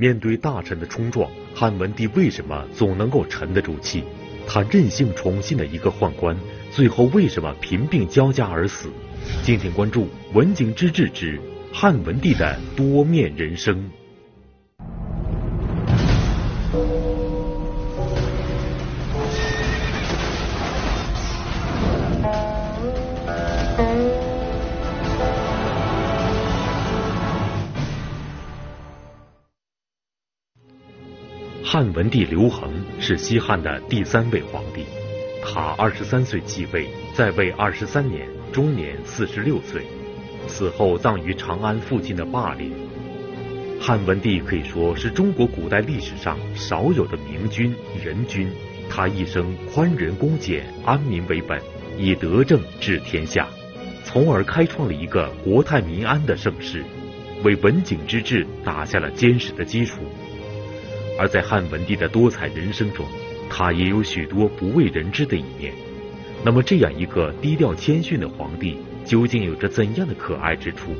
面对大臣的冲撞，汉文帝为什么总能够沉得住气？他任性宠信的一个宦官，最后为什么贫病交加而死？敬请关注《文景之治之汉文帝的多面人生》。汉文帝刘恒是西汉的第三位皇帝，他二十三岁继位，在位二十三年，终年四十六岁，死后葬于长安附近的霸陵。汉文帝可以说是中国古代历史上少有的明君仁君，他一生宽仁恭俭，安民为本，以德政治天下，从而开创了一个国泰民安的盛世，为文景之治打下了坚实的基础。而在汉文帝的多彩人生中，他也有许多不为人知的一面。那么，这样一个低调谦逊的皇帝，究竟有着怎样的可爱之处？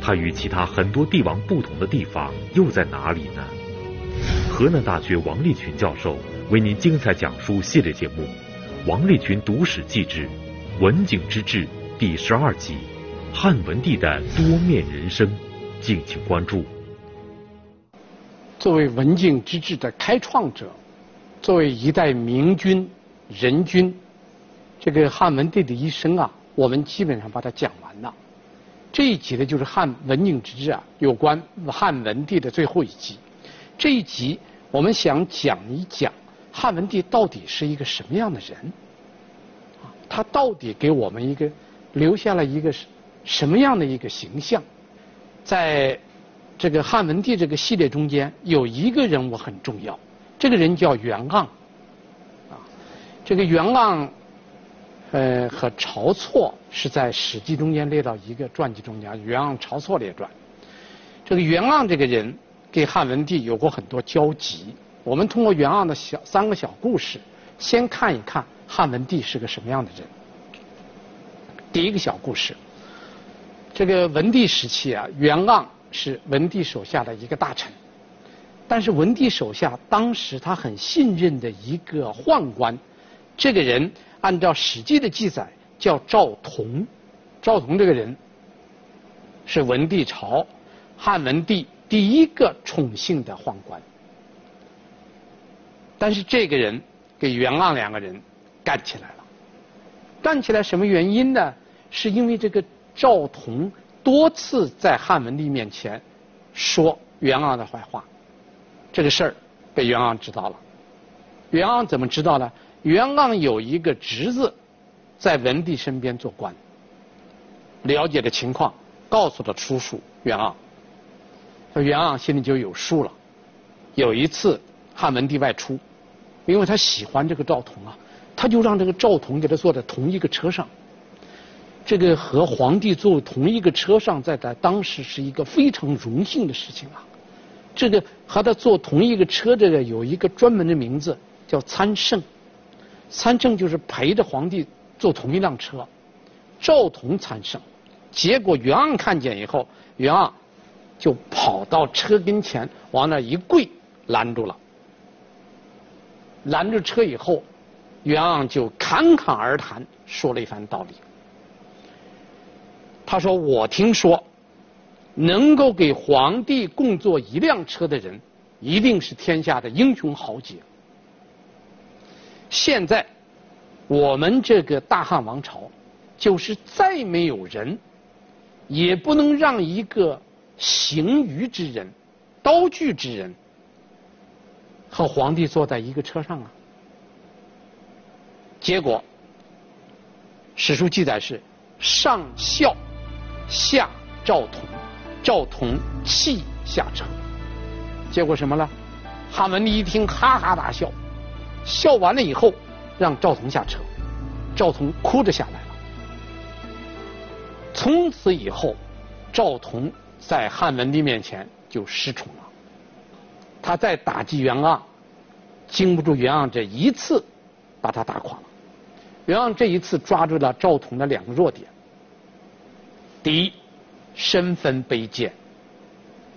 他与其他很多帝王不同的地方又在哪里呢？河南大学王立群教授为您精彩讲述系列节目《王立群读史记之文景之治》第十二集《汉文帝的多面人生》，敬请关注。作为文景之治的开创者，作为一代明君仁君，这个汉文帝的一生啊，我们基本上把它讲完了。这一集呢，就是汉文景之治啊，有关汉文帝的最后一集。这一集我们想讲一讲汉文帝到底是一个什么样的人，他到底给我们一个留下了一个什么样的一个形象，在。这个汉文帝这个系列中间有一个人物很重要，这个人叫袁盎，啊，这个袁盎，呃，和晁错是在《史记》中间列到一个传记中间，《袁盎晁错列传》。这个袁盎这个人跟汉文帝有过很多交集，我们通过袁盎的小三个小故事，先看一看汉文帝是个什么样的人。第一个小故事，这个文帝时期啊，袁盎。是文帝手下的一个大臣，但是文帝手下当时他很信任的一个宦官，这个人按照《史记》的记载叫赵同，赵同这个人是文帝朝汉文帝第一个宠幸的宦官，但是这个人跟袁盎两个人干起来了，干起来什么原因呢？是因为这个赵同。多次在汉文帝面前说袁盎的坏话，这个事儿被袁盎知道了。袁盎怎么知道呢？袁盎有一个侄子在文帝身边做官，了解的情况告诉了叔叔袁盎，说袁盎心里就有数了。有一次汉文帝外出，因为他喜欢这个赵同啊，他就让这个赵同给他坐在同一个车上。这个和皇帝坐同一个车上，在他当时是一个非常荣幸的事情啊。这个和他坐同一个车，这个有一个专门的名字，叫参乘。参乘就是陪着皇帝坐同一辆车。赵同参乘，结果袁盎看见以后，袁盎就跑到车跟前，往那一跪，拦住了。拦住车以后，袁盎就侃侃而谈，说了一番道理。他说：“我听说，能够给皇帝共坐一辆车的人，一定是天下的英雄豪杰。现在，我们这个大汉王朝，就是再没有人，也不能让一个行于之人、刀具之人，和皇帝坐在一个车上啊。结果，史书记载是上校。”下赵同，赵同泣下车，结果什么呢？汉文帝一听，哈哈大笑，笑完了以后，让赵同下车，赵同哭着下来了。从此以后，赵同在汉文帝面前就失宠了。他再打击袁盎，经不住袁盎这一次，把他打垮了。袁盎这一次抓住了赵同的两个弱点。第一，身份卑贱，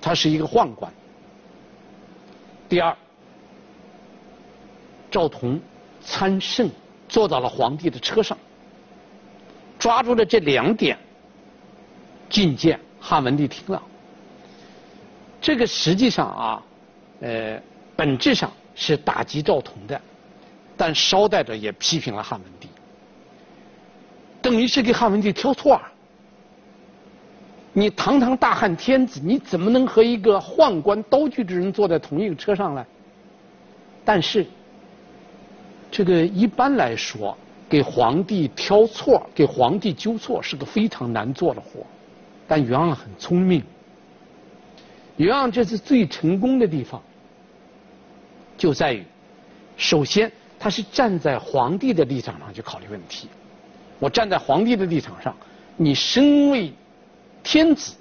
他是一个宦官。第二，赵同参圣坐到了皇帝的车上，抓住了这两点，进谏汉文帝听了。这个实际上啊，呃，本质上是打击赵同的，但捎带着也批评了汉文帝，等于是给汉文帝挑错儿。你堂堂大汉天子，你怎么能和一个宦官刀具之人坐在同一个车上呢？但是，这个一般来说，给皇帝挑错、给皇帝纠错是个非常难做的活。但袁盎很聪明，袁盎这次最成功的地方，就在于，首先他是站在皇帝的立场上去考虑问题。我站在皇帝的立场上，你身为。天子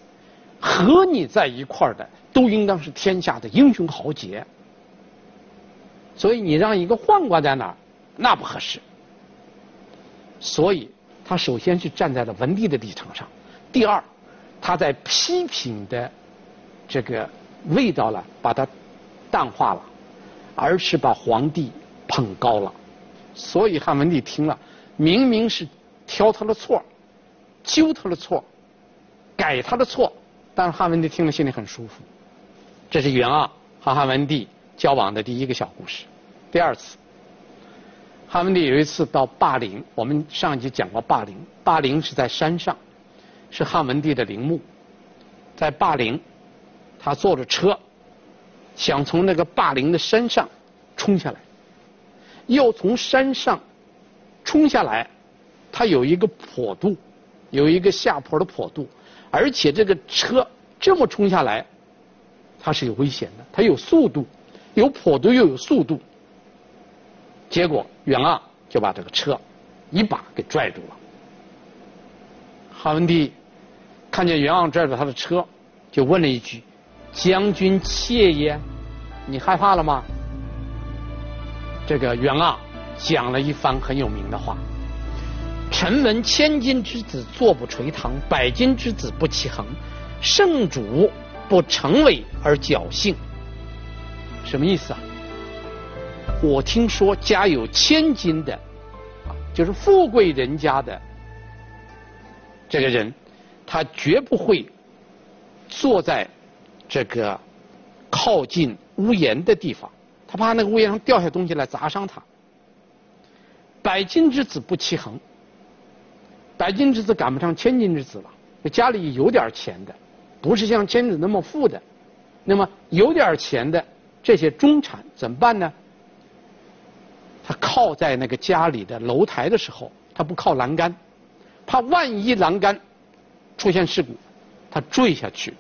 和你在一块儿的都应当是天下的英雄豪杰，所以你让一个宦官在那儿，那不合适。所以他首先是站在了文帝的立场上，第二，他在批评的这个味道了，把它淡化了，而是把皇帝捧高了。所以汉文帝听了，明明是挑他的错，揪他的错。改他的错，但是汉文帝听了心里很舒服。这是袁盎和汉文帝交往的第一个小故事。第二次，汉文帝有一次到霸陵，我们上一集讲过霸陵，霸陵是在山上，是汉文帝的陵墓。在霸陵，他坐着车，想从那个霸陵的山上冲下来，要从山上冲下来，他有一个坡度，有一个下坡的坡度。而且这个车这么冲下来，它是有危险的，它有速度，有坡度又有速度。结果袁盎就把这个车一把给拽住了。汉文帝看见袁盎拽着他的车，就问了一句：“将军怯也？你害怕了吗？”这个袁盎讲了一番很有名的话。臣闻千金之子坐不垂堂，百金之子不骑鴴。圣主不成为而侥幸，什么意思啊？我听说家有千金的，啊，就是富贵人家的这个人，他绝不会坐在这个靠近屋檐的地方，他怕那个屋檐上掉下东西来砸伤他。百金之子不骑鴴。百金之子赶不上千金之子了，家里有点钱的，不是像千子那么富的，那么有点钱的这些中产怎么办呢？他靠在那个家里的楼台的时候，他不靠栏杆，怕万一栏杆出现事故，他坠下去，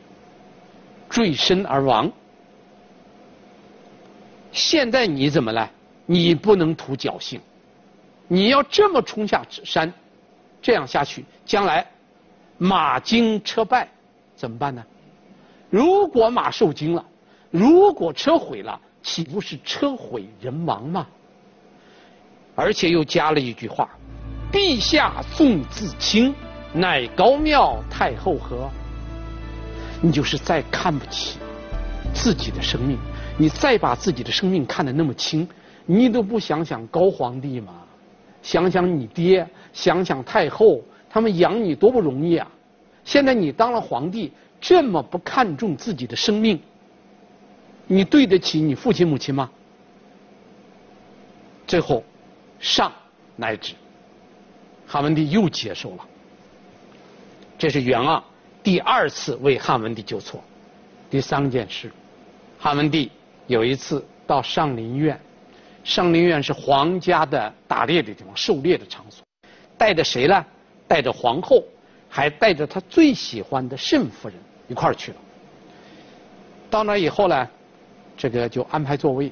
坠身而亡。现在你怎么来？你不能图侥幸，你要这么冲下山。这样下去，将来马惊车败怎么办呢？如果马受惊了，如果车毁了，岂不是车毁人亡吗？而且又加了一句话：“陛下纵自轻，乃高庙太后何？”你就是再看不起自己的生命，你再把自己的生命看得那么轻，你都不想想高皇帝吗？想想你爹，想想太后，他们养你多不容易啊！现在你当了皇帝，这么不看重自己的生命，你对得起你父亲母亲吗？最后，上乃止，汉文帝又接受了。这是元盎第二次为汉文帝纠错。第三件事，汉文帝有一次到上林苑。上林苑是皇家的打猎的地方，狩猎的场所。带着谁呢？带着皇后，还带着他最喜欢的慎夫人一块儿去了。到那以后呢，这个就安排座位。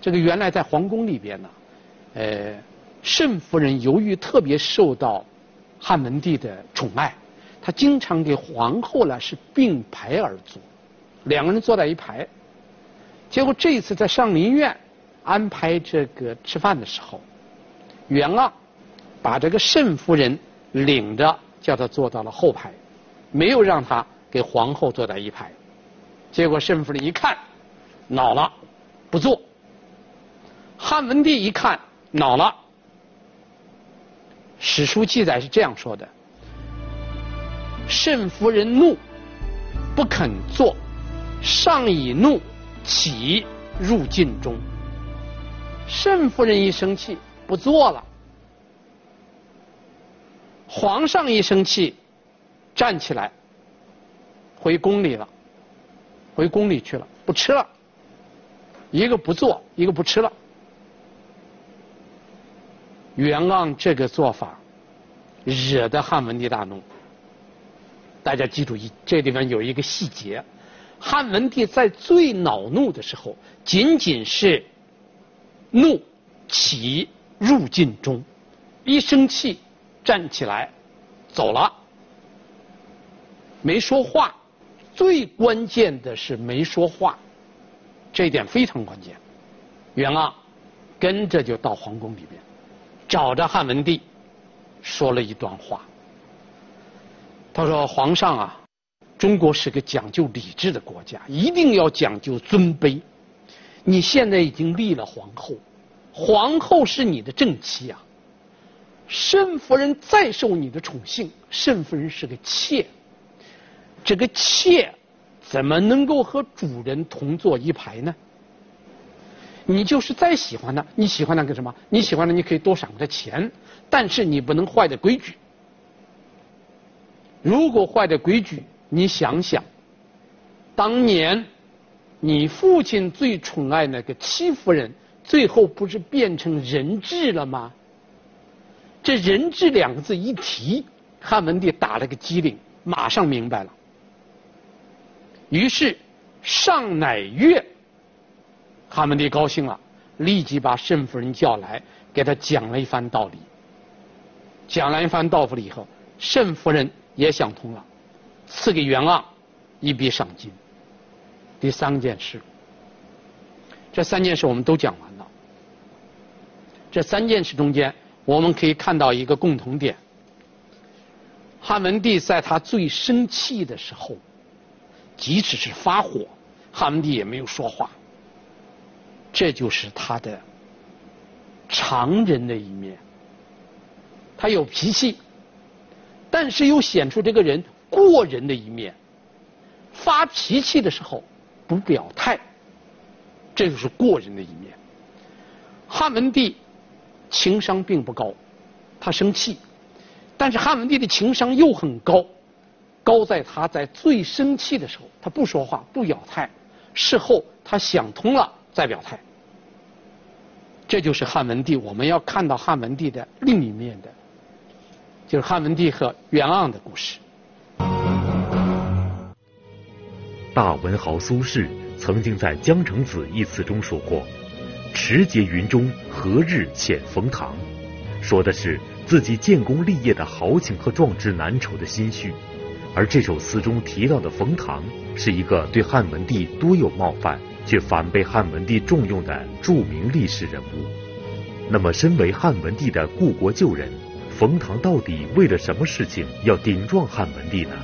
这个原来在皇宫里边呢，呃，慎夫人由于特别受到汉文帝的宠爱，她经常给皇后呢是并排而坐，两个人坐在一排。结果这一次在上林苑。安排这个吃饭的时候，袁盎把这个慎夫人领着，叫她坐到了后排，没有让她给皇后坐在一排。结果慎夫人一看，恼了，不坐。汉文帝一看恼了，史书记载是这样说的：慎夫人怒，不肯坐，上以怒起入禁中。慎夫人一生气不做了，皇上一生气站起来回宫里了，回宫里去了，不吃了。一个不做，一个不吃了。袁盎这个做法惹得汉文帝大怒。大家记住一，这地方有一个细节：汉文帝在最恼怒的时候，仅仅是。怒起入禁中，一生气站起来走了，没说话。最关键的是没说话，这一点非常关键。袁盎跟着就到皇宫里边，找着汉文帝，说了一段话。他说：“皇上啊，中国是个讲究礼制的国家，一定要讲究尊卑。”你现在已经立了皇后，皇后是你的正妻啊。慎夫人再受你的宠幸，慎夫人是个妾，这个妾怎么能够和主人同坐一排呢？你就是再喜欢她，你喜欢她干什么？你喜欢她，你可以多赏她钱，但是你不能坏的规矩。如果坏的规矩，你想想，当年。你父亲最宠爱那个戚夫人，最后不是变成人质了吗？这人质两个字一提，汉文帝打了个激灵，马上明白了。于是上乃悦，汉文帝高兴了，立即把慎夫人叫来，给他讲了一番道理。讲了一番道理以后，慎夫人也想通了，赐给袁盎一笔赏金。第三件事，这三件事我们都讲完了。这三件事中间，我们可以看到一个共同点：汉文帝在他最生气的时候，即使是发火，汉文帝也没有说话。这就是他的常人的一面。他有脾气，但是又显出这个人过人的一面。发脾气的时候。不表态，这就是过人的一面。汉文帝情商并不高，他生气，但是汉文帝的情商又很高，高在他在最生气的时候，他不说话不表态，事后他想通了再表态。这就是汉文帝，我们要看到汉文帝的另一面的，就是汉文帝和袁盎的故事。大文豪苏轼曾经在《江城子》一词中说过：“持节云中，何日遣冯唐？”说的是自己建功立业的豪情和壮志难酬的心绪。而这首词中提到的冯唐，是一个对汉文帝多有冒犯，却反被汉文帝重用的著名历史人物。那么，身为汉文帝的故国旧人，冯唐到底为了什么事情要顶撞汉文帝呢？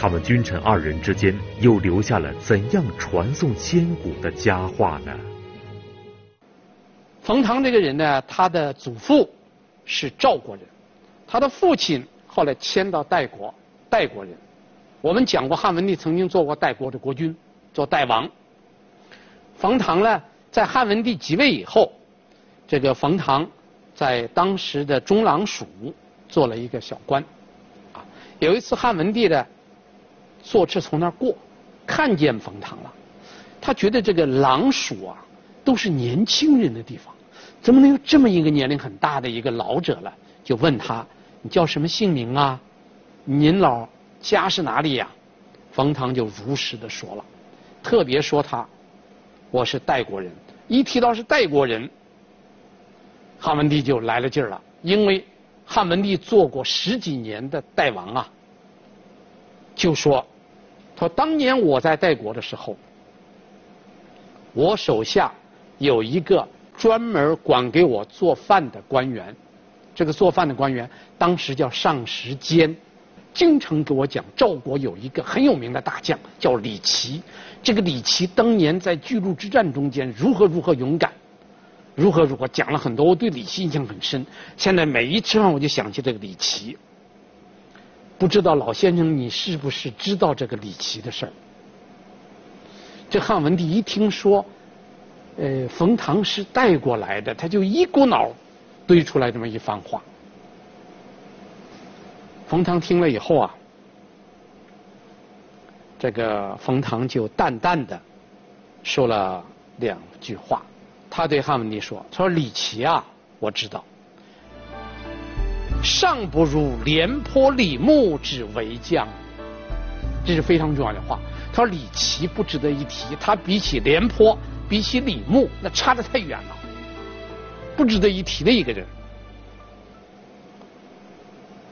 他们君臣二人之间又留下了怎样传颂千古的佳话呢？冯唐这个人呢，他的祖父是赵国人，他的父亲后来迁到代国，代国人。我们讲过，汉文帝曾经做过代国的国君，做代王。冯唐呢，在汉文帝即位以后，这个冯唐在当时的中郎署做了一个小官。啊，有一次汉文帝的。坐车从那儿过，看见冯唐了。他觉得这个郎署啊，都是年轻人的地方，怎么能有这么一个年龄很大的一个老者了？就问他：“你叫什么姓名啊？您老家是哪里呀？”冯唐就如实的说了，特别说他：“我是代国人。”一提到是代国人，汉文帝就来了劲儿了，因为汉文帝做过十几年的代王啊，就说。说当年我在代国的时候，我手下有一个专门管给我做饭的官员，这个做饭的官员当时叫上食监，经常给我讲赵国有一个很有名的大将叫李琦，这个李琦当年在巨鹿之战中间如何如何勇敢，如何如何讲了很多，我对李琦印象很深。现在每一吃饭我就想起这个李琦。不知道老先生你是不是知道这个李琦的事儿？这汉文帝一听说，呃，冯唐是带过来的，他就一股脑堆出来这么一番话。冯唐听了以后啊，这个冯唐就淡淡的说了两句话，他对汉文帝说：“他说李琦啊，我知道。”尚不如廉颇、李牧之为将，这是非常重要的话。他说李琦不值得一提，他比起廉颇、比起李牧，那差得太远了，不值得一提的一个人。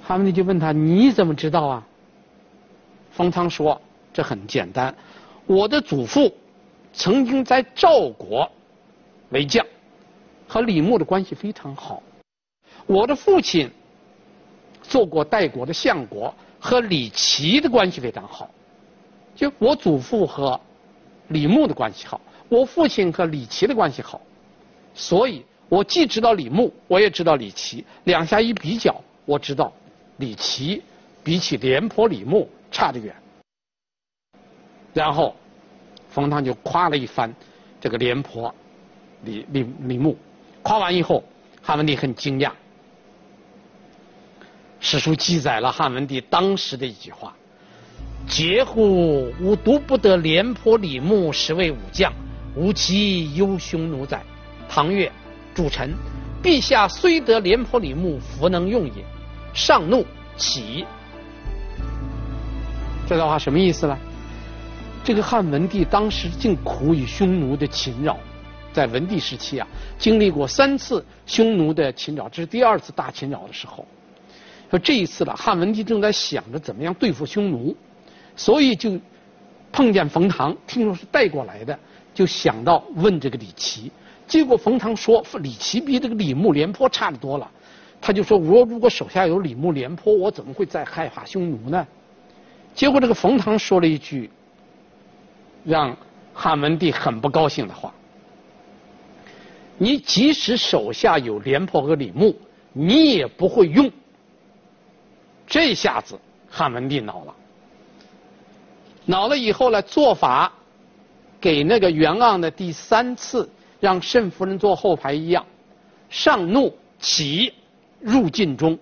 汉文帝就问他：“你怎么知道啊？”冯唐说：“这很简单，我的祖父曾经在赵国为将，和李牧的关系非常好。我的父亲。”做过代国的相国，和李琦的关系非常好。就我祖父和李牧的关系好，我父亲和李琦的关系好，所以我既知道李牧，我也知道李琦。两下一比较，我知道李琦比起廉颇、李牧差得远。然后冯唐就夸了一番这个廉颇、李李李牧，夸完以后，汉文帝很惊讶。史书记载了汉文帝当时的一句话：“嗟乎！吾独不得廉颇、李牧实为武将，吾其忧匈奴哉？”唐月：“主臣，陛下虽得廉颇、李牧，弗能用也。”上怒起。这段话什么意思呢？这个汉文帝当时正苦于匈奴的侵扰，在文帝时期啊，经历过三次匈奴的侵扰，这是第二次大侵扰的时候。说这一次了，汉文帝正在想着怎么样对付匈奴，所以就碰见冯唐，听说是带过来的，就想到问这个李琦。结果冯唐说李琦比这个李牧、廉颇差得多了，他就说我如果手下有李牧、廉颇，我怎么会再害怕匈奴呢？结果这个冯唐说了一句让汉文帝很不高兴的话：你即使手下有廉颇和李牧，你也不会用。这下子汉文帝恼了，恼了以后呢，做法给那个袁盎的第三次让慎夫人坐后排一样，上怒起，入禁中。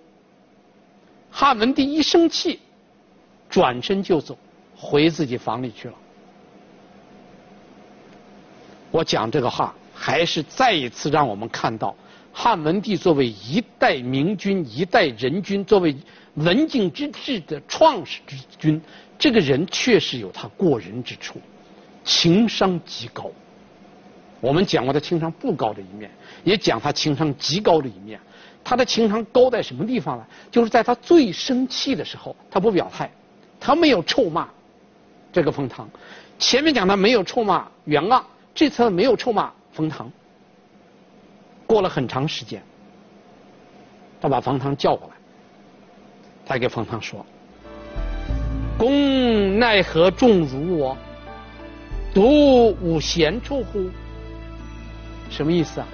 汉文帝一生气，转身就走，回自己房里去了。我讲这个话，还是再一次让我们看到，汉文帝作为一代明君、一代仁君，作为。文景之治的创始之君，这个人确实有他过人之处，情商极高。我们讲过他情商不高的一面，也讲他情商极高的一面。他的情商高在什么地方呢？就是在他最生气的时候，他不表态，他没有臭骂这个冯唐。前面讲他没有臭骂袁盎，这次没有臭骂冯唐。过了很长时间，他把冯唐叫过来。他给冯唐说：“公奈何重辱我，独无闲处乎？”什么意思啊？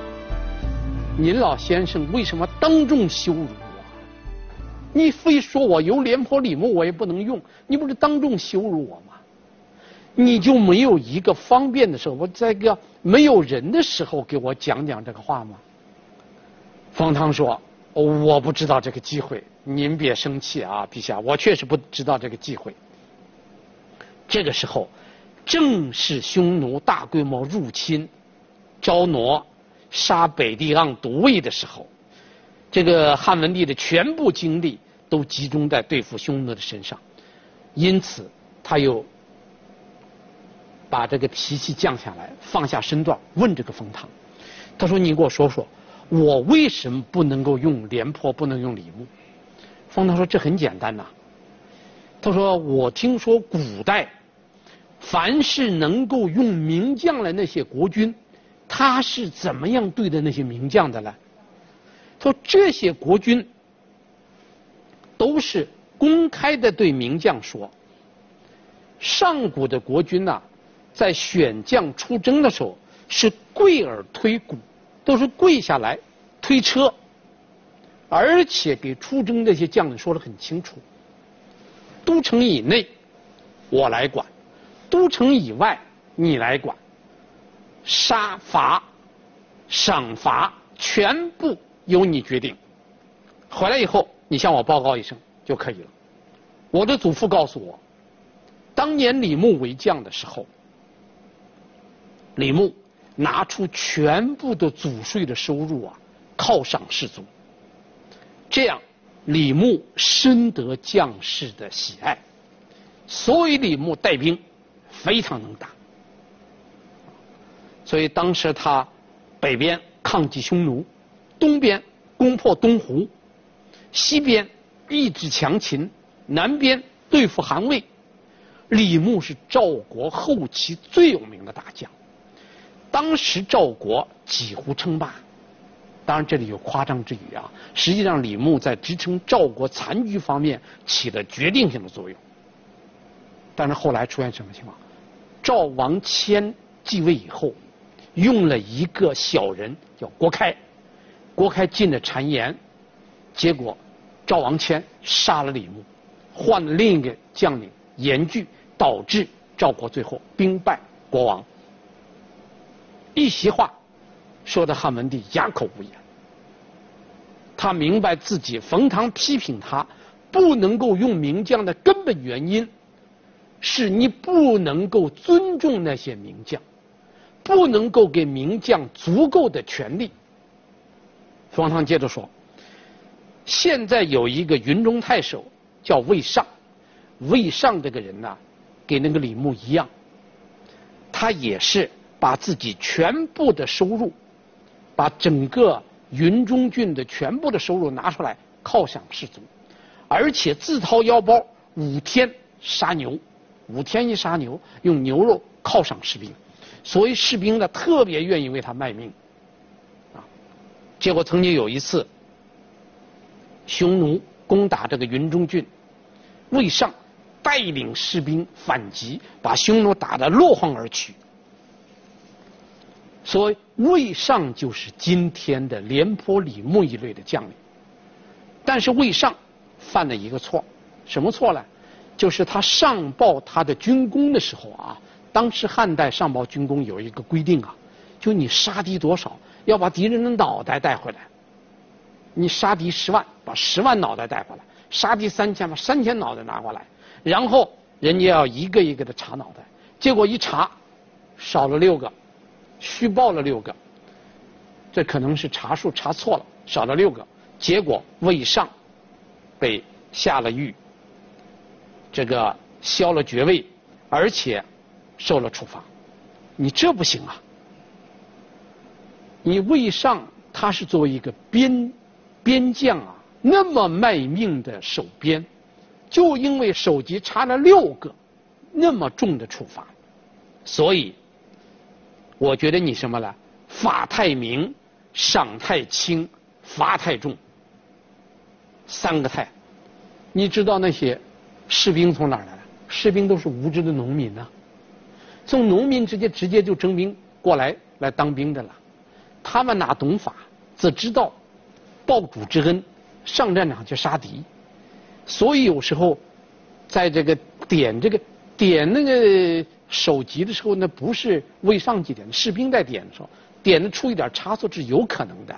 您老先生为什么当众羞辱我？你非说我有廉颇、李牧，我也不能用，你不是当众羞辱我吗？你就没有一个方便的时候，我在个没有人的时候给我讲讲这个话吗？冯唐说。我不知道这个机会，您别生气啊，陛下，我确实不知道这个机会。这个时候，正是匈奴大规模入侵昭挪、杀北地盎独魏的时候，这个汉文帝的全部精力都集中在对付匈奴的身上，因此他又把这个脾气降下来，放下身段问这个冯唐，他说：“你给我说说。”我为什么不能够用廉颇，不能用李牧？冯唐说：“这很简单呐。”他说：“我听说古代，凡是能够用名将的那些国君，他是怎么样对待那些名将的呢？”他说：“这些国君都是公开的对名将说：“上古的国君呐、在选将出征的时候是跪而推鼓，都是跪下来推车，而且给出征那些将领说得很清楚：都城以内我来管，都城以外你来管，杀伐、赏罚全部由你决定。回来以后，你向我报告一声。”就可以了。我的祖父告诉我，当年李牧为将的时候，李牧拿出全部的祖税的收入啊，犒赏士卒。这样，李牧深得将士的喜爱，所以李牧带兵非常能打。所以当时他北边抗击匈奴，东边攻破东胡，西边。抑制强秦，南边对付韩魏，李牧是赵国后期最有名的大将。当时赵国几乎称霸，当然这里有夸张之语啊。实际上，李牧在支撑赵国残局方面起了决定性的作用。但是后来出现什么情况？赵王迁继位以后，用了一个小人叫郭开，郭开进了谗言，结果。赵王迁杀了李牧，换了另一个将领严惧，导致赵国最后兵败国亡。一席话说的汉文帝哑口无言。他明白自己冯唐批评他不能够用名将的根本原因，是你不能够尊重那些名将，不能够给名将足够的权力。冯唐接着说。现在有一个云中太守叫魏尚，魏尚这个人呢，跟那个李牧一样，他也是把自己全部的收入，把整个云中郡的全部的收入拿出来犒赏士卒，而且自掏腰包五天杀牛，五天一杀牛，用牛肉犒赏士兵，所以士兵呢特别愿意为他卖命，啊，结果曾经有一次。匈奴攻打这个云中郡，魏尚带领士兵反击，把匈奴打得落荒而去。所以魏尚就是今天的廉颇、李牧一类的将领。但是魏尚犯了一个错，什么错呢？就是他上报他的军功的时候啊，当时汉代上报军功有一个规定啊，就你杀敌多少，要把敌人的脑袋带回来。你杀敌十万，把十万脑袋带回来；杀敌三千，把三千脑袋拿过来。然后人家要一个一个的查脑袋，结果一查，少了六个，虚报了六个。这可能是查数查错了，少了六个。结果魏尚被下了狱，这个削了爵位，而且受了处罚。你这不行啊！你魏尚他是作为一个边。边将啊，那么卖命的守边，就因为首级差了六个，那么重的处罚，所以我觉得你什么呢？法太明，赏太轻，罚太重，三个太。你知道那些士兵从哪儿来？士兵都是无知的农民呐、从农民直接直接就征兵过来来当兵的了，他们哪懂法，只知道。报主之恩，上战场去杀敌，所以有时候，在这个点这个点那个首级的时候，那不是魏上级点，士兵在点的时候，点的出一点差错是有可能的。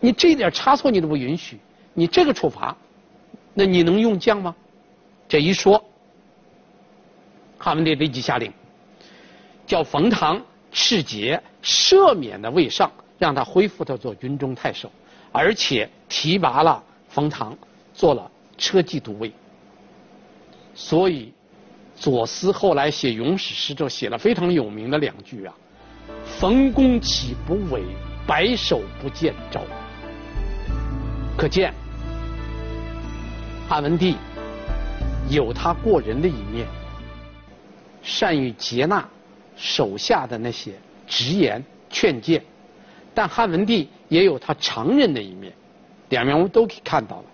你这一点差错你都不允许，你这个处罚，那你能用将吗？这一说，汉文帝立即下令，叫冯唐斥节赦免了魏尚，让他恢复他做云中太守。而且提拔了冯唐做了车骑都尉，所以左思后来写咏史诗就写了非常有名的两句啊：“冯公岂不韦，白首不见昭。”可见汉文帝有他过人的一面，善于接纳手下的那些直言劝谏。但汉文帝也有他常人的一面，两面我们都可以看到了。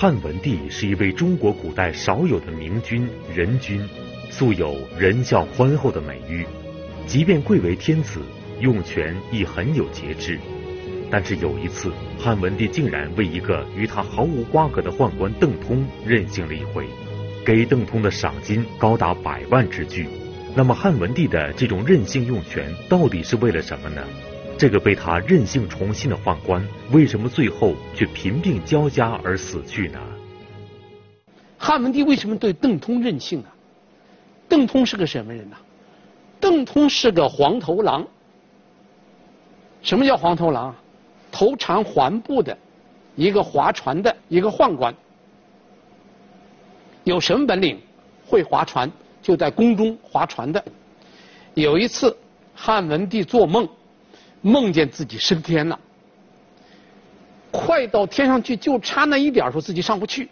汉文帝是一位中国古代少有的明君仁君，素有仁孝宽厚的美誉。即便贵为天子，用权亦很有节制。但是有一次，汉文帝竟然为一个与他毫无瓜葛的宦官邓通任性了一回，给邓通的赏金高达百万之巨。那么汉文帝的这种任性用权到底是为了什么呢？这个被他任性宠幸的宦官，为什么最后却贫病交加而死去呢？汉文帝为什么对邓通任性呢？邓通是个什么人呢？邓通是个黄头郎。什么叫黄头郎？头缠环布的一个划船的一个宦官，有什么本领？会划船，就在宫中划船的。有一次，汉文帝做梦，梦见自己升天了，快到天上去，就差那一点时候，自己上不去。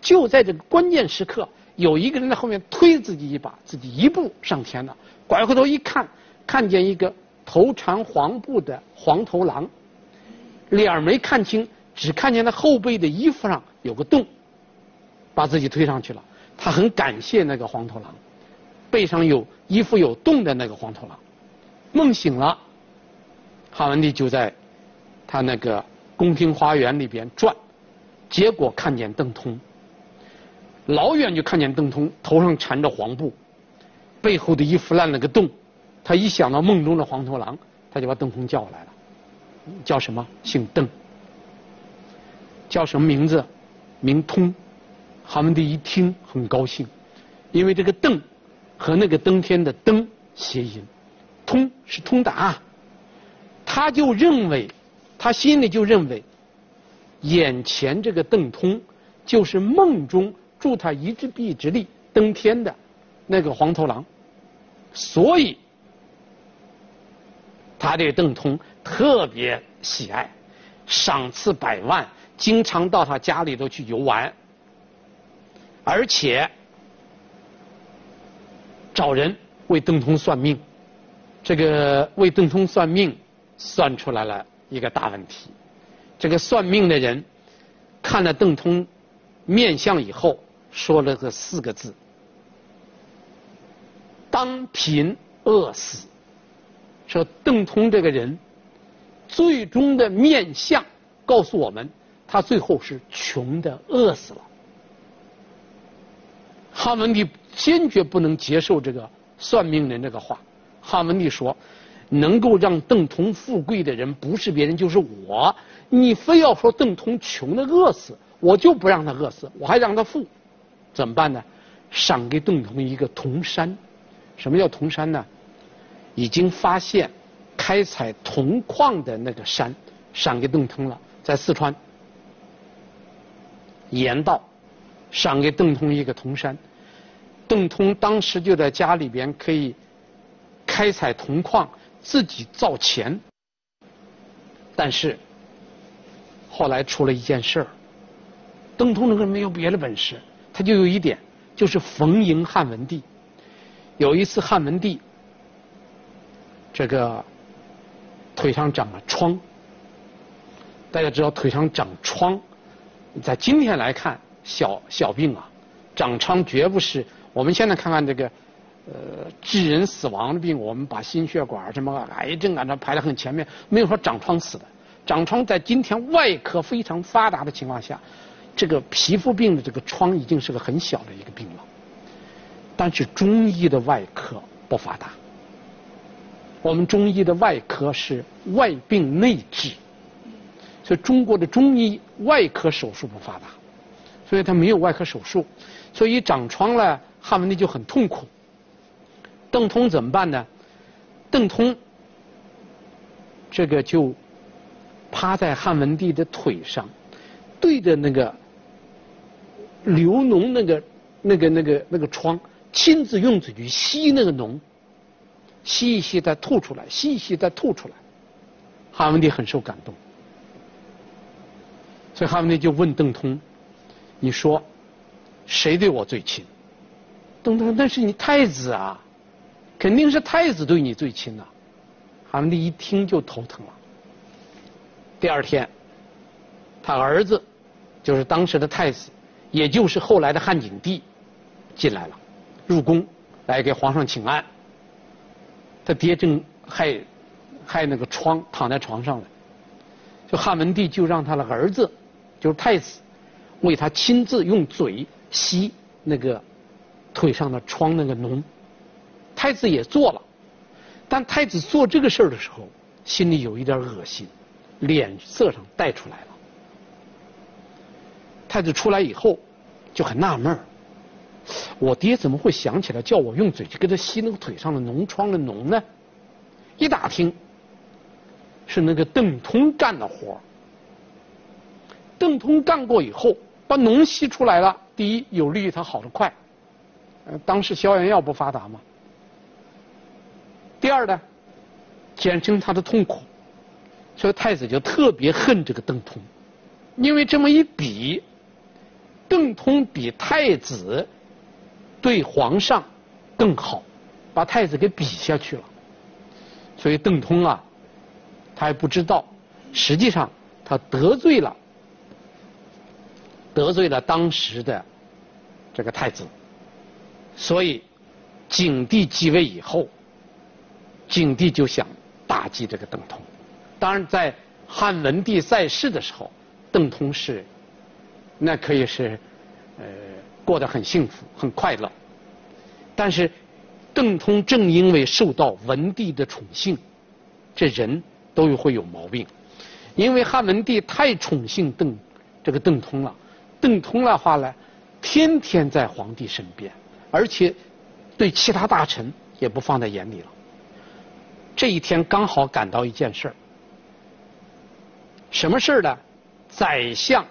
就在这个关键时刻，有一个人在后面推自己一把，自己一步上天了。拐回头一看，看见一个头缠黄布的黄头狼。脸没看清，只看见他后背的衣服上有个洞，把自己推上去了。他很感谢那个黄头狼，背上有衣服有洞的那个黄头狼。梦醒了，汉文帝就在他那个宫廷花园里边转，结果看见邓通，老远就看见邓通头上缠着黄布，背后的衣服烂了个洞。他一想到梦中的黄头狼，他就把邓通叫来了。叫什么？姓邓。叫什么名字？名通。汉文帝一听很高兴，因为这个邓和那个登天的登谐音，通是通达。他就认为，他心里就认为，眼前这个邓通就是梦中助他一臂臂之力登天的那个黄头狼，所以他对邓通。特别喜爱，赏赐百万，经常到他家里头去游玩，而且找人为邓通算命。这个为邓通算命，算出来了一个大问题。这个算命的人看了邓通面相以后，说了个四个字：当贫饿死。说邓通这个人。最终的面相告诉我们，他最后是穷的饿死了。汉文帝坚决不能接受这个算命人这个话。汉文帝说：“能够让邓通富贵的人不是别人就是我。你非要说邓通穷的饿死，我就不让他饿死，我还让他富。怎么办呢？赏给邓通一个铜山。什么叫铜山呢？已经发现。”开采铜矿的那个山，赏给邓通了，在四川。盐道，赏给邓通一个铜山。邓通当时就在家里边可以开采铜矿，自己造钱。但是后来出了一件事儿，邓通那个人没有别的本事，他就有一点，就是逢迎汉文帝。有一次汉文帝这个。腿上长了疮，大家知道腿上长疮，在今天来看小小病啊，长疮绝不是。我们现在看看这个，呃，致人死亡的病，我们把心血管什么癌症啊，这排得很前面，没有说长疮死的。长疮在今天外科非常发达的情况下，这个皮肤病的这个疮已经是个很小的一个病了。但是中医的外科不发达。我们中医的外科是外病内治，所以中国的中医外科手术不发达，所以他没有外科手术，所以长疮了，汉文帝就很痛苦。邓通怎么办呢？邓通这个就趴在汉文帝的腿上，对着那个流脓那个那个那个那个疮，亲自用嘴去吸那个脓。吸一吸，再吐出来；吸一吸，再吐出来。汉文帝很受感动，所以汉文帝就问邓通：“你说谁对我最亲？”邓通：“那是你太子啊，肯定是太子对你最亲呐。”汉文帝一听就头疼了。第二天，他儿子就是当时的太子，也就是后来的汉景帝，进来了，入宫来给皇上请安。他爹正害害那个疮，躺在床上了，就汉文帝就让他的儿子，就是太子，为他亲自用嘴吸那个腿上的疮那个脓。太子也做了，但太子做这个事儿的时候，心里有一点恶心，脸色上带出来了。太子出来以后就很纳闷儿，我爹怎么会想起来叫我用嘴去给他吸那个腿上的脓疮的脓呢？一打听，是那个邓通干的活儿。邓通干过以后，把脓吸出来了。第一，有利于他好得快，呃，当时消炎药不发达嘛。第二呢，减轻他的痛苦，所以太子就特别恨这个邓通，因为这么一比。邓通比太子对皇上更好，把太子给比下去了。所以邓通啊，他还不知道，实际上他得罪了，得罪了当时的这个太子。所以景帝继位以后，景帝就想打击这个邓通。当然，在汉文帝在世的时候，邓通是。那可以是，呃，过得很幸福、很快乐。但是，邓通正因为受到文帝的宠幸，这人都有会有毛病。因为汉文帝太宠幸邓这个邓通了，邓通的话呢，天天在皇帝身边，而且对其他大臣也不放在眼里了。这一天刚好赶到一件事儿，什么事儿呢？宰相。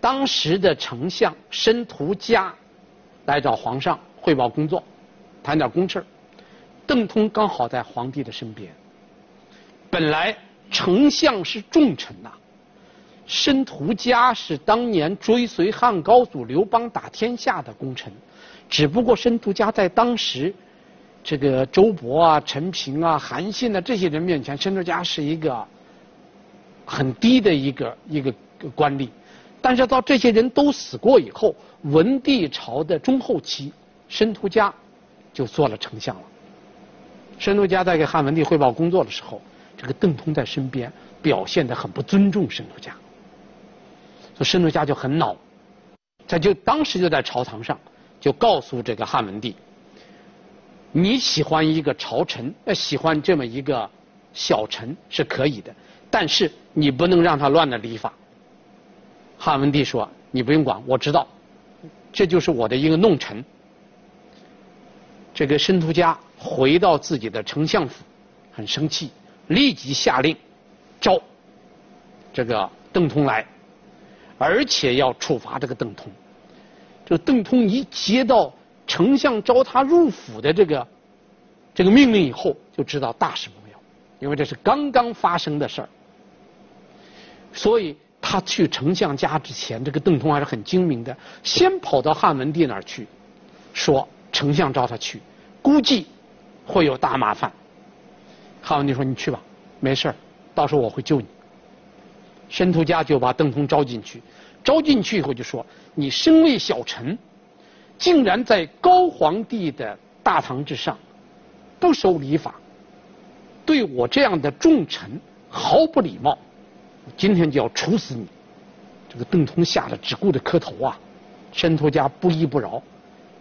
当时的丞相申屠嘉来找皇上汇报工作，谈点公事儿。邓通刚好在皇帝的身边。本来丞相是重臣呐，申屠嘉是当年追随汉高祖刘邦打天下的功臣，只不过申屠嘉在当时这个周勃啊、陈平啊、韩信啊这些人面前，申屠家是一个很低的一个一个官吏。但是到这些人都死过以后，文帝朝的中后期，申屠家就做了丞相了。申屠家在给汉文帝汇报工作的时候，这个邓通在身边表现得很不尊重申屠家，所以申屠家就很恼，他就当时就在朝堂上就告诉这个汉文帝：你喜欢一个朝臣，呃，喜欢这么一个小臣是可以的，但是你不能让他乱了礼法。汉文帝说：“你不用管，我知道，这就是我的一个弄臣。”这个申屠嘉回到自己的丞相府，很生气，立即下令召这个邓通来，而且要处罚这个邓通。这个邓通一接到丞相召他入府的这个这个命令以后，就知道大事不妙，因为这是刚刚发生的事儿，所以。他去丞相家之前，这个邓通还是很精明的，先跑到汉文帝那儿去，说丞相召他去，估计会有大麻烦。汉文帝说：“你去吧，没事儿，到时候我会救你。”申屠家就把邓通招进去，招进去以后就说：“你身为小臣，竟然在高皇帝的大堂之上不守礼法，对我这样的重臣毫不礼貌。”今天就要处死你！这个邓通吓得只顾着磕头啊，申屠家不依不饶，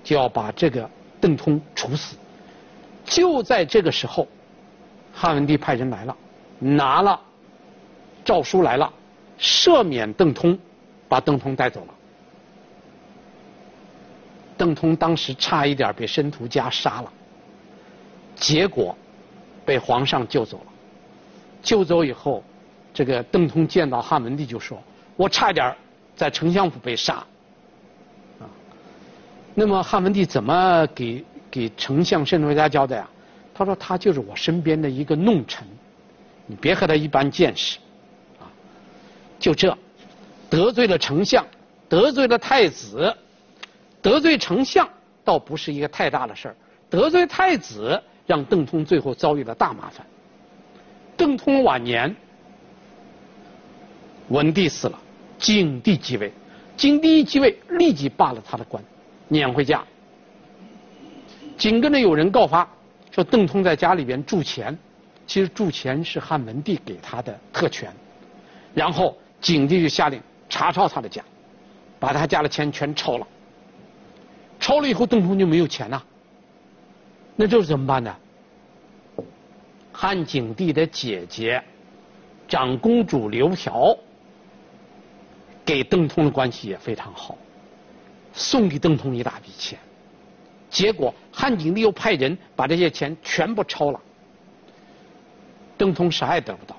就要把这个邓通处死。就在这个时候，汉文帝派人来了，拿了诏书来了，赦免邓通，把邓通带走了。邓通当时差一点被申屠家杀了，结果被皇上救走了。救走以后。这个邓通见到汉文帝就说：“我差一点在丞相府被杀。”啊，那么汉文帝怎么给给丞相申屠家交代啊？他说：“他就是我身边的一个弄臣，你别和他一般见识。”啊，就这，得罪了丞相，得罪了太子，得罪丞相倒不是一个太大的事儿，得罪太子让邓通最后遭遇了大麻烦。邓通晚年。文帝死了，景帝即位，景帝一即位，立即罢了他的官，撵回家。紧跟着有人告发，说邓通在家里边铸钱，其实铸钱是汉文帝给他的特权。然后景帝就下令查抄他的家，把他家的钱全抄了。抄了以后，邓通就没有钱呐。那这是怎么办呢？汉景帝的姐姐长公主刘嫖，给邓通的关系也非常好，送给邓通一大笔钱。结果汉景帝又派人把这些钱全部抄了，邓通啥也得不到。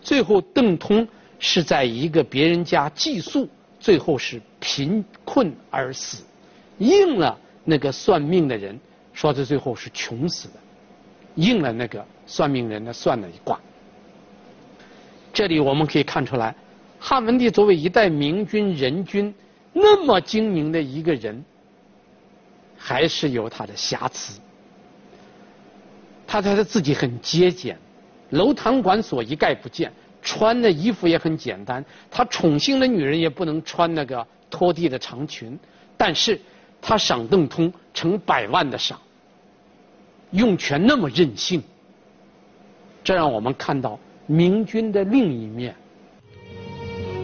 最后邓通是在一个别人家寄宿，最后是贫困而死。应了那个算命的人说，他最后是穷死的，应了那个算命人的算了一卦。这里我们可以看出来，汉文帝作为一代明君仁君，那么精明的一个人，还是有他的瑕疵。他觉得自己很节俭，楼堂馆所一概不见，穿的衣服也很简单。他宠幸的女人也不能穿那个拖地的长裙，但是。他赏邓通成百万的赏，用权那么任性，这让我们看到明君的另一面。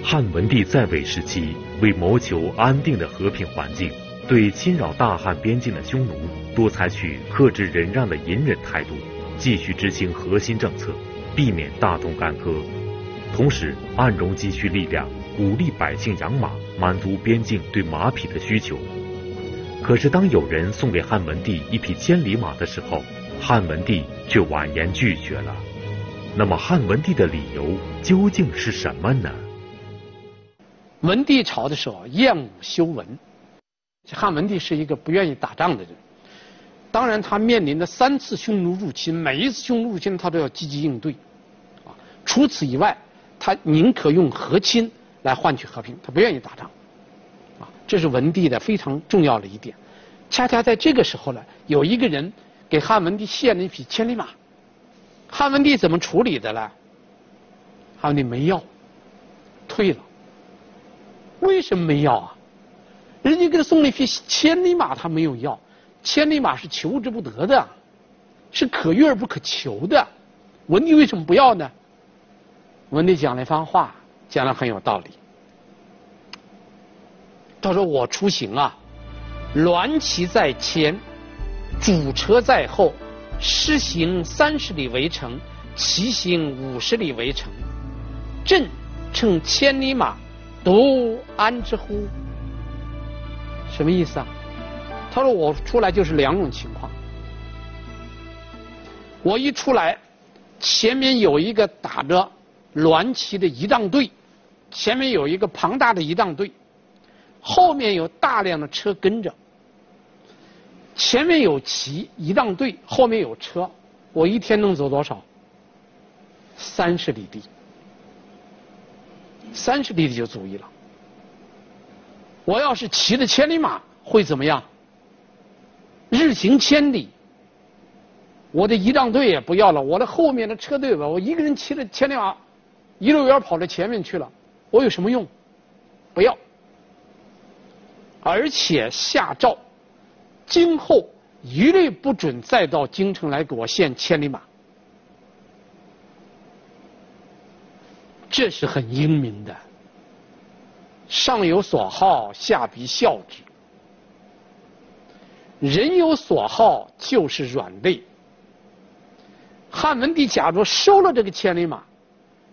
汉文帝在位时期，为谋求安定的和平环境，对侵扰大汉边境的匈奴多采取克制忍让的隐忍态度，继续执行核心政策，避免大动干戈，同时暗中积蓄力量，鼓励百姓养马，满足边境对马匹的需求。可是，当有人送给汉文帝一匹千里马的时候，汉文帝却婉言拒绝了。那么，汉文帝的理由究竟是什么呢？文帝朝的时候，厌恶修文。汉文帝是一个不愿意打仗的人。当然，他面临的三次匈奴入侵，每一次匈奴入侵，他都要积极应对。啊，除此以外，他宁可用和亲来换取和平，他不愿意打仗。这是文帝的非常重要的一点。恰恰在这个时候呢，有一个人给汉文帝献了一匹千里马，汉文帝怎么处理的呢？汉文帝没要，退了。为什么没要啊？人家给他送了一匹千里马，他没有要。千里马是求之不得的，是可遇而不可求的。文帝为什么不要呢？文帝讲了一番话，讲的很有道理。他说：“我出行啊，鸾骑在前，主车在后，师行三十里为城，骑行五十里为城。朕乘千里马，独安之乎？什么意思啊？他说我出来就是两种情况。我一出来，前面有一个打着鸾旗的仪仗队，前面有一个庞大的仪仗队。”后面有大量的车跟着，前面有骑仪仗队，后面有车，我一天能走多少？三十里地，三十里地就足矣了。我要是骑着千里马，会怎么样？日行千里，我的仪仗队也不要了，我的后面的车队吧，我一个人骑着千里马，一溜烟跑到前面去了，我有什么用？不要。而且下诏，今后一律不准再到京城来给我献千里马，这是很英明的。上有所好，下必效之。人有所好，就是软肋。汉文帝假如收了这个千里马，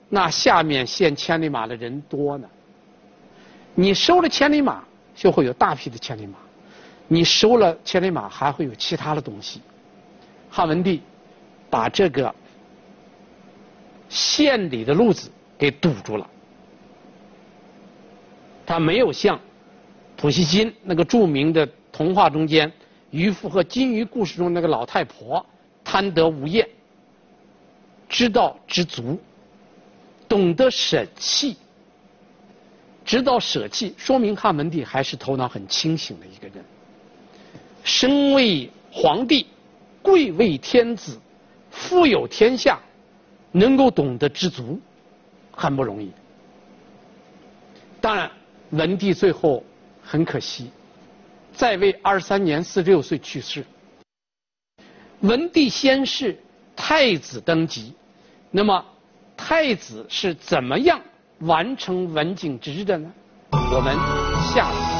那下面献千里马的人多呢。你收了千里马。就会有大批的千里马，你收了千里马，还会有其他的东西。汉文帝把这个献礼的路子给堵住了，他没有像普希金那个著名的童话中间渔夫和金鱼故事中那个老太婆贪得无厌，知道知足，懂得舍弃。直到舍弃，说明汉文帝还是头脑很清醒的一个人。身为皇帝，贵为天子，富有天下，能够懂得知足，很不容易。当然，文帝最后很可惜，在位二十三年，四十六岁去世。文帝先是太子登基，那么太子是怎么样完成文景之治的呢？我们下次。